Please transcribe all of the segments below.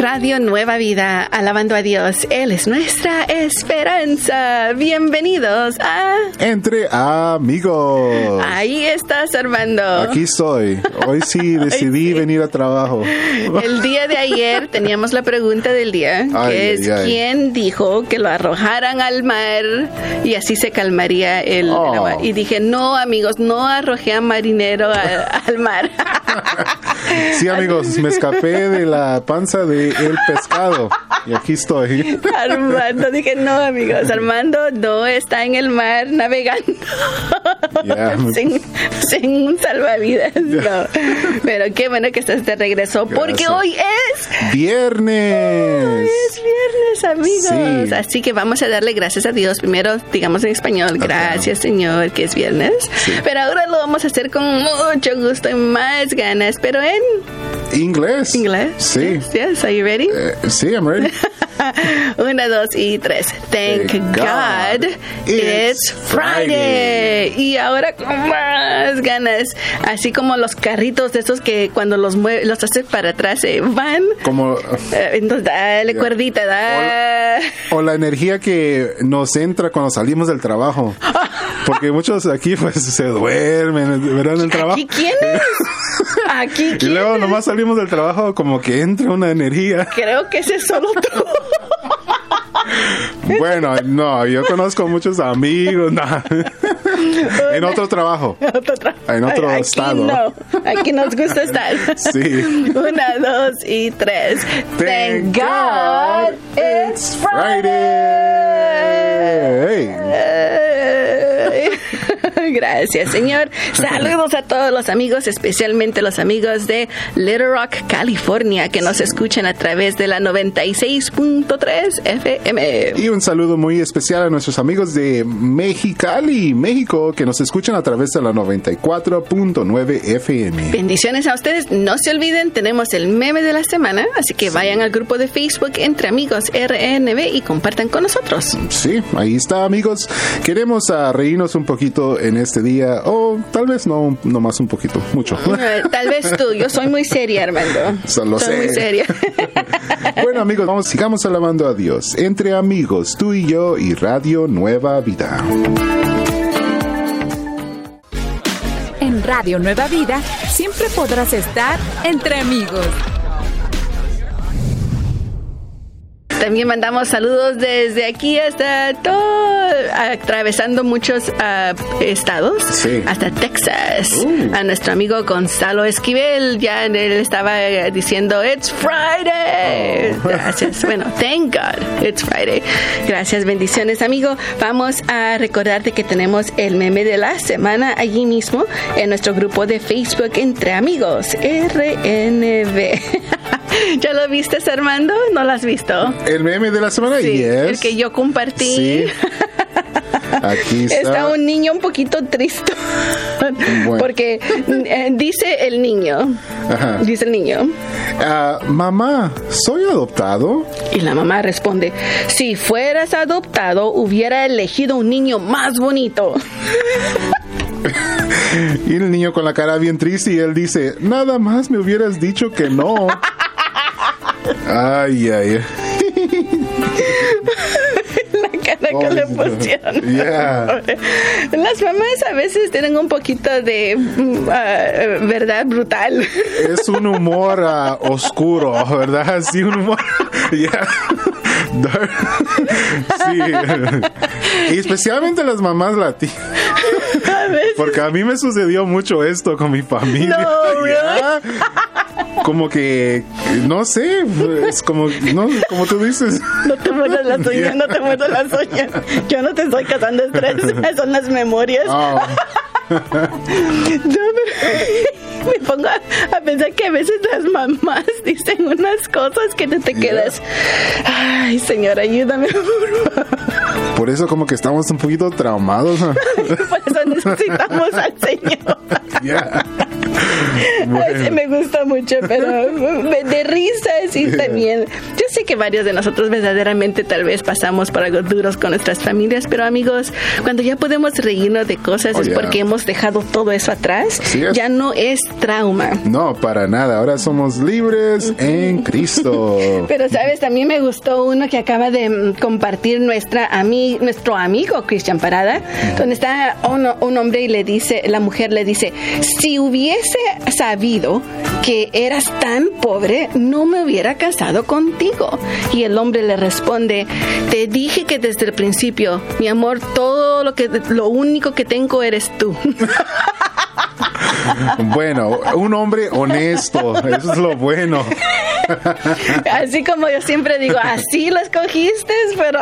Radio Nueva Vida, alabando a Dios. Él es nuestra esperanza. Bienvenidos a... Entre amigos. Ahí estás, Armando. Aquí estoy. Hoy sí decidí venir a trabajo. El día de ayer teníamos la pregunta del día, que es ¿quién dijo que lo arrojaran al mar y así se calmaría el, Oh. agua? Y dije, no, amigos, no arrojé a marinero a- al mar. Sí, amigos, me escapé de la panza del pescado. Y aquí estoy. Armando, dije, no, amigos, Armando no está en el mar navegando Ya. sin, sin un salvavidas. No. Pero qué bueno que estás de regreso, porque hoy es, Viernes. es viernes, amigos. Sí. Así que vamos a darle gracias a Dios. Primero, digamos en español, gracias, Señor, que es viernes. Pero ahora lo vamos a hacer con mucho gusto y más ganas, pero en Inglés. inglés. Sí. Yes, yes. Are you ready? Eh, sí, I'm ready. Una, dos y tres. Thank Thank God, God it's it's Friday. Y ahora con más ganas. Así como los carritos de esos que cuando los mueve, los haces para atrás se van. Como. Eh, Entonces dale Ya. cuerdita, da. O la energía que nos entra cuando salimos del trabajo. Porque muchos aquí pues se duermen, ¿verdad? En el trabajo. ¿Aquí quién es? Aquí Y quién luego es? nomás salimos del trabajo como que entra una energía. Creo que ese es solo tú. Bueno, no, yo conozco muchos amigos, no. en otro trabajo. Otro tra- En otro Aquí estado. No, aquí nos gusta estar. Sí. Una, dos y tres. Thank God it's Friday. Friday. Gracias, señor. Saludos a todos los amigos, especialmente los amigos de Little Rock, California, que nos escuchan a través de la 96.3 FM. Y un saludo muy especial a nuestros amigos de Mexicali, México, que nos escuchan a través de la 94.9 FM. Bendiciones a ustedes. No se olviden, tenemos el meme de la semana, así que vayan al grupo de Facebook Entre Amigos RNB y compartan con nosotros. Sí, ahí está, amigos. Queremos reírnos un poquito en este día, o tal vez no, no más un poquito, mucho. Tal vez tú, yo soy muy seria, Armando. Soy sé. muy seria. bueno, amigos, vamos, sigamos alabando a Dios. Entre amigos, tú y yo y Radio Nueva Vida. En Radio Nueva Vida siempre podrás estar entre amigos. También mandamos saludos desde aquí hasta todo, atravesando muchos ah, estados, Sí. hasta Texas. Uh. A nuestro amigo Gonzalo Esquivel, ya él estaba eh, diciendo, It's Friday. Oh. Gracias. Bueno, thank God, it's Friday. Gracias, bendiciones, amigo. Vamos a recordarte que tenemos el meme de la semana allí mismo en nuestro grupo de Facebook Entre Amigos, RNB. ¿Ya lo viste, Armando? ¿No lo has visto? El meme de la semana, Sí, yes. el que yo compartí. Sí. Aquí está. Está un niño un poquito triste. Bueno. Porque eh, dice el niño. Ajá. Dice el niño. Ah, mamá, ¿soy adoptado? Y la mamá responde: Si fueras adoptado, hubiera elegido un niño más bonito. Y el niño con la cara bien triste y él dice, nada más me hubieras dicho que no. Ay, ay. La cara que le pusieron. Yeah. Las mamás a veces tienen un poquito de mm, ah, verdad brutal. Es un humor ah, oscuro, ¿verdad? Sí, un humor. Yeah. Sí. Y especialmente las mamás latinas. Porque a mí me sucedió mucho esto con mi familia. No, Ya. Como que, no sé, es como, no, como tú dices. No te muerdas las uñas, no te muerdas las uñas. Yo no te estoy causando estrés, son las memorias. Oh, Yo me, me pongo a, a pensar que a veces las mamás dicen unas cosas que te, te quedas. Ay, señor, ayúdame. por favor". por eso como que estamos un poquito traumados. ¿no? Por eso necesitamos al Señor. Ya. Ese me gusta mucho, pero de risas y también. Sé que varios de nosotros verdaderamente tal vez pasamos por algo duros con nuestras familias, pero amigos, cuando ya podemos reírnos de cosas Oh, es yeah. porque hemos dejado todo eso atrás. Es. Ya no es trauma. No, para nada. Ahora somos libres en Cristo. Pero sabes, también me gustó uno que acaba de mm, compartir nuestra ami nuestro amigo Cristian Parada, donde está un, un hombre y le dice, la mujer le dice, si hubiese sabido que eras tan pobre, no me hubiera casado contigo. Y el hombre le responde, te dije que desde el principio, mi amor, todo lo que, lo único que tengo eres tú. Bueno, un hombre honesto. Eso es lo bueno. Así como yo siempre digo, así lo escogiste, pero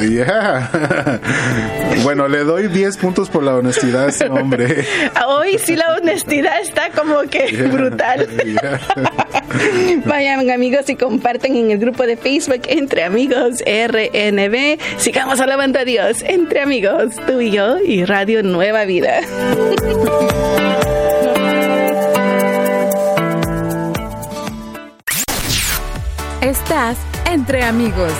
Yeah. Bueno, le doy 10 puntos por la honestidad a ese hombre. Hoy sí la honestidad está como que Yeah. brutal. Yeah. Vayan amigos y comparten en el grupo de Facebook Entre Amigos RNB. Sigamos alabando a Dios entre amigos, tú y yo y Radio Nueva Vida. Estás entre amigos.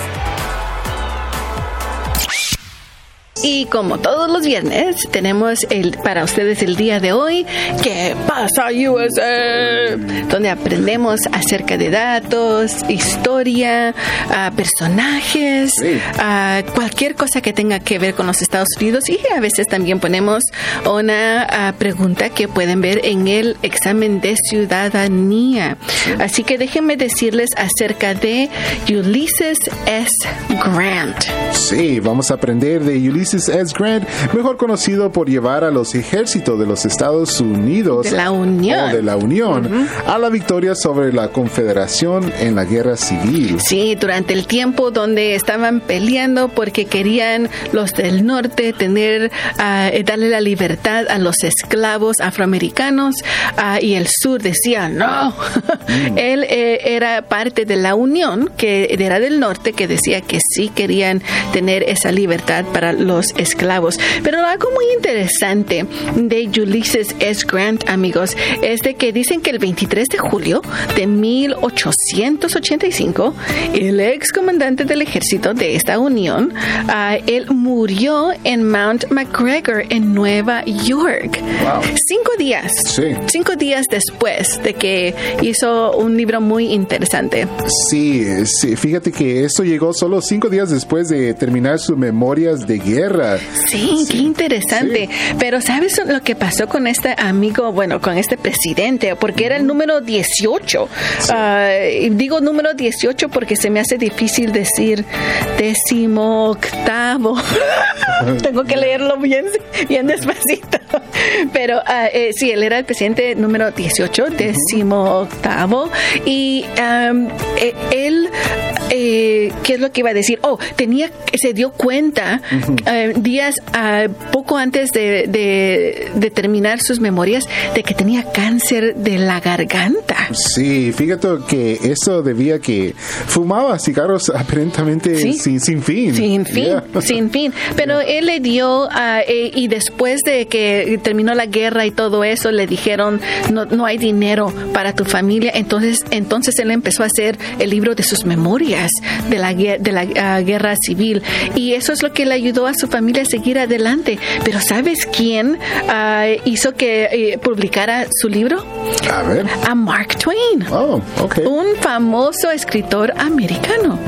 Y como todos los viernes, tenemos el, para ustedes el día de hoy, ¿Qué pasa USA? Donde aprendemos acerca de datos, historia, ah, personajes, Sí. ah, cualquier cosa que tenga que ver con los Estados Unidos. Y a veces también ponemos una ah, pregunta que pueden ver en el examen de ciudadanía. Así que déjenme decirles acerca de Ulysses S. Grant. Sí, vamos a aprender de Ulysses S. Grant, mejor conocido por llevar a los ejércitos de los Estados Unidos De la Unión. o de la Unión a la victoria sobre la Confederación en la Guerra Civil. Sí, durante el tiempo donde estaban peleando porque querían los del norte tener, eh, darle la libertad a los esclavos afroamericanos ah, y el sur decía no. Él eh, era parte de la Unión que era del norte que decía que sí querían tener esa libertad para los esclavos. Pero algo muy interesante de Ulysses S. Grant, amigos, es de que dicen que el 23 de julio de 1885, el ex comandante del ejército de esta unión, ah, él murió en Mount McGregor en Nueva York. Wow. Cinco días. Sí. Cinco días después de que hizo un libro muy interesante. Sí, sí, fíjate que esto llegó solo cinco días después de terminar sus memorias de guerra. Sí, qué interesante. Pero ¿sabes lo que pasó con este amigo, bueno, con este presidente? Porque era el número 18. Ah, digo número 18 porque se me hace difícil decir décimo octavo. Tengo que leerlo bien, bien despacito. Pero ah, eh, sí, él era el presidente número 18, décimo octavo. Y eh, él, eh, ¿qué es lo que iba a decir? Oh, tenía, se dio cuenta eh, días ah, poco antes de, de- de terminar sus memorias de que tenía cáncer de la garganta. Sí, fíjate que eso debía que fumaba cigarros aparentemente Sí. sin, sin fin. Sin fin, Yeah. sin fin. Pero él le dio, ah, eh, y después de que terminó la guerra y todo eso, le dijeron, no, no hay dinero para tu familia. Entonces, entonces él empezó a hacer el libro de sus memorias de la, de la ah, guerra civil. Y eso es lo que le ayudó a su familia a seguir adelante. Pero ¿sabes quién ah, hizo que eh, publicara su libro? A ver. A Mark Twain. Oh, ok. Un famoso escritor americano.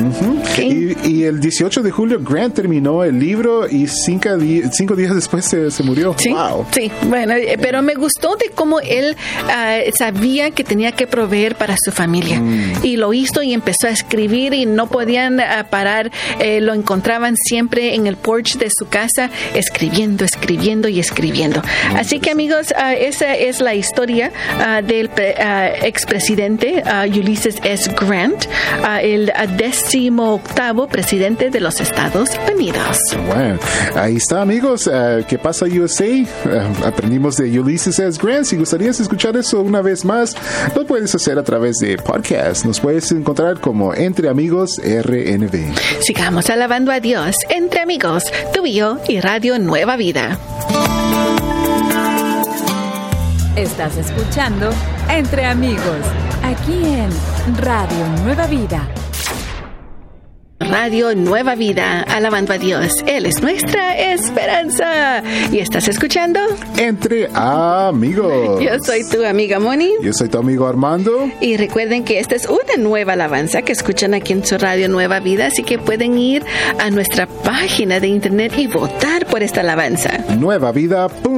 Y, y el 18 de julio Grant terminó el libro y cinco, cinco días después se, se murió. Sí, Wow. Sí, bueno, eh, pero me gustó de cómo él ah, sabía que tenía que proveer para su familia y lo hizo y empezó a escribir y no podían ah, parar, eh, lo encontraban siempre en el porch de su casa escribiendo, escribiendo y escribiendo. Así que amigos, ah, esa es la historia del pre- expresidente Ulysses S. Grant, el décimo octavo presidente de los Estados Unidos. Bueno, ahí está, amigos. Eh, ¿Qué pasa, USA? Eh, aprendimos de Ulysses S. Grant. Si gustarías escuchar eso una vez más, lo puedes hacer a través de podcast. Nos puedes encontrar como Entre Amigos RNB. Sigamos alabando a Dios entre amigos, tú y yo y Radio Nueva Vida. Estás escuchando Entre Amigos, aquí en Radio Nueva Vida. Radio Nueva Vida, alabando a Dios. Él es nuestra esperanza. ¿Y estás escuchando? Entre amigos. Yo soy tu amiga Moni. Yo soy tu amigo Armando. Y recuerden que esta es una nueva alabanza que escuchan aquí en su Radio Nueva Vida, así que pueden ir a nuestra página de internet y votar por esta alabanza. Nuevavida.com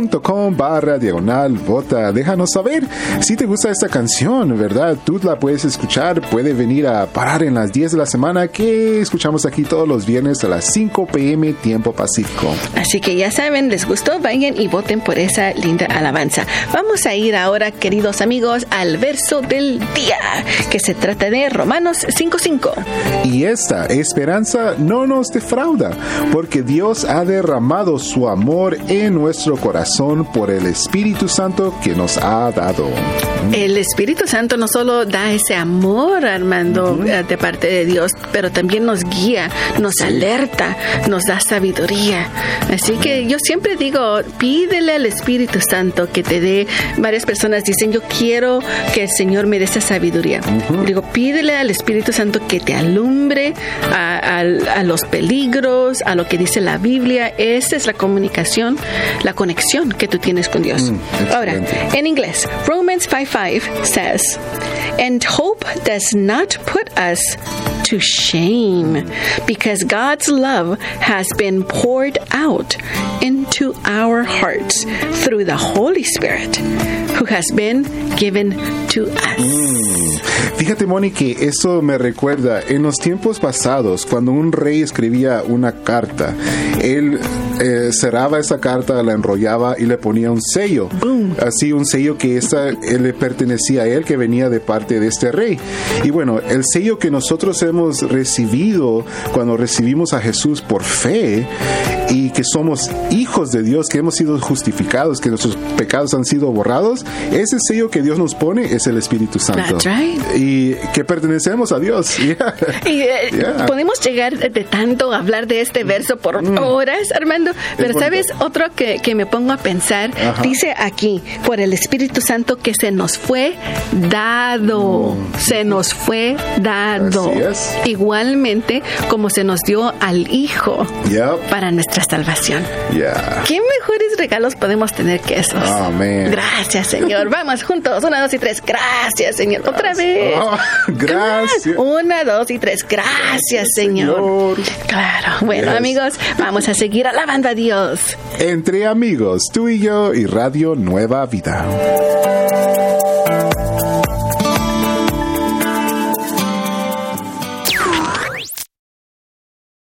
barra diagonal vota. Déjanos saber si te gusta esta canción, ¿verdad? Tú la puedes escuchar, puede venir a parar en las 10 de la semana que escuchamos aquí todos los viernes a las 5 pm tiempo pacífico. Así que ya saben, les gustó, vayan y voten por esa linda alabanza. Vamos a ir ahora, queridos amigos, al verso del día, que se trata de Romanos 5.5. Y esta esperanza no nos defrauda, porque Dios ha derramado su amor en nuestro corazón por el Espíritu Santo que nos ha dado. El Espíritu Santo no solo da ese amor, Armando, eh, de parte de Dios, pero también nos guía, nos alerta, nos da sabiduría. Así que yo siempre digo, pídele al Espíritu Santo que te dé. Varias personas dicen, yo quiero que el Señor me dé esa sabiduría. Digo, pídele al Espíritu Santo que te alumbre a, a los peligros, a lo que dice la Biblia. Esa es la comunicación, la conexión que tú tienes con Dios. Ahora, en inglés, Romans 5:5 says, "And hope does not put us to shame, because God's love has been poured out into our hearts through the Holy Spirit, who has been given to us." Fíjate, Moni, que eso me recuerda en los tiempos pasados, cuando un rey escribía una carta, él cerraba esa carta, la enrollaba y le ponía un sello. Así, un sello que él le pertenecía a él, que venía de parte de este rey. Y bueno, el sello que nosotros hemos recibido cuando recibimos a Jesús por fe y que somos hijos de Dios, que hemos sido justificados, que nuestros pecados han sido borrados, ese sello que Dios nos pone es el Espíritu Santo. That's right. Y que pertenecemos a Dios. Yeah. Y eh, Yeah. podemos llegar de tanto a hablar de este verso por horas, Armando, pero. ¿sabes otro que, que me pongo a pensar? Ajá. Dice aquí, por el Espíritu Santo que se nos fue dado, se nos fue dado. Mm. Así es. Igualmente como se nos dio al Hijo Yep. para nuestra salvación. Yeah. ¿Qué mejores regalos podemos tener que esos? Amén. Gracias, Señor. Vamos juntos. Una, dos y tres. Gracias, Señor. Otra vez. Oh, gracias. Una, dos y tres. Gracias, Señor. Señor. Claro. Bueno, Yes. amigos, vamos a seguir alabando a Dios. Entre amigos, tú y yo y Radio Nueva Vida.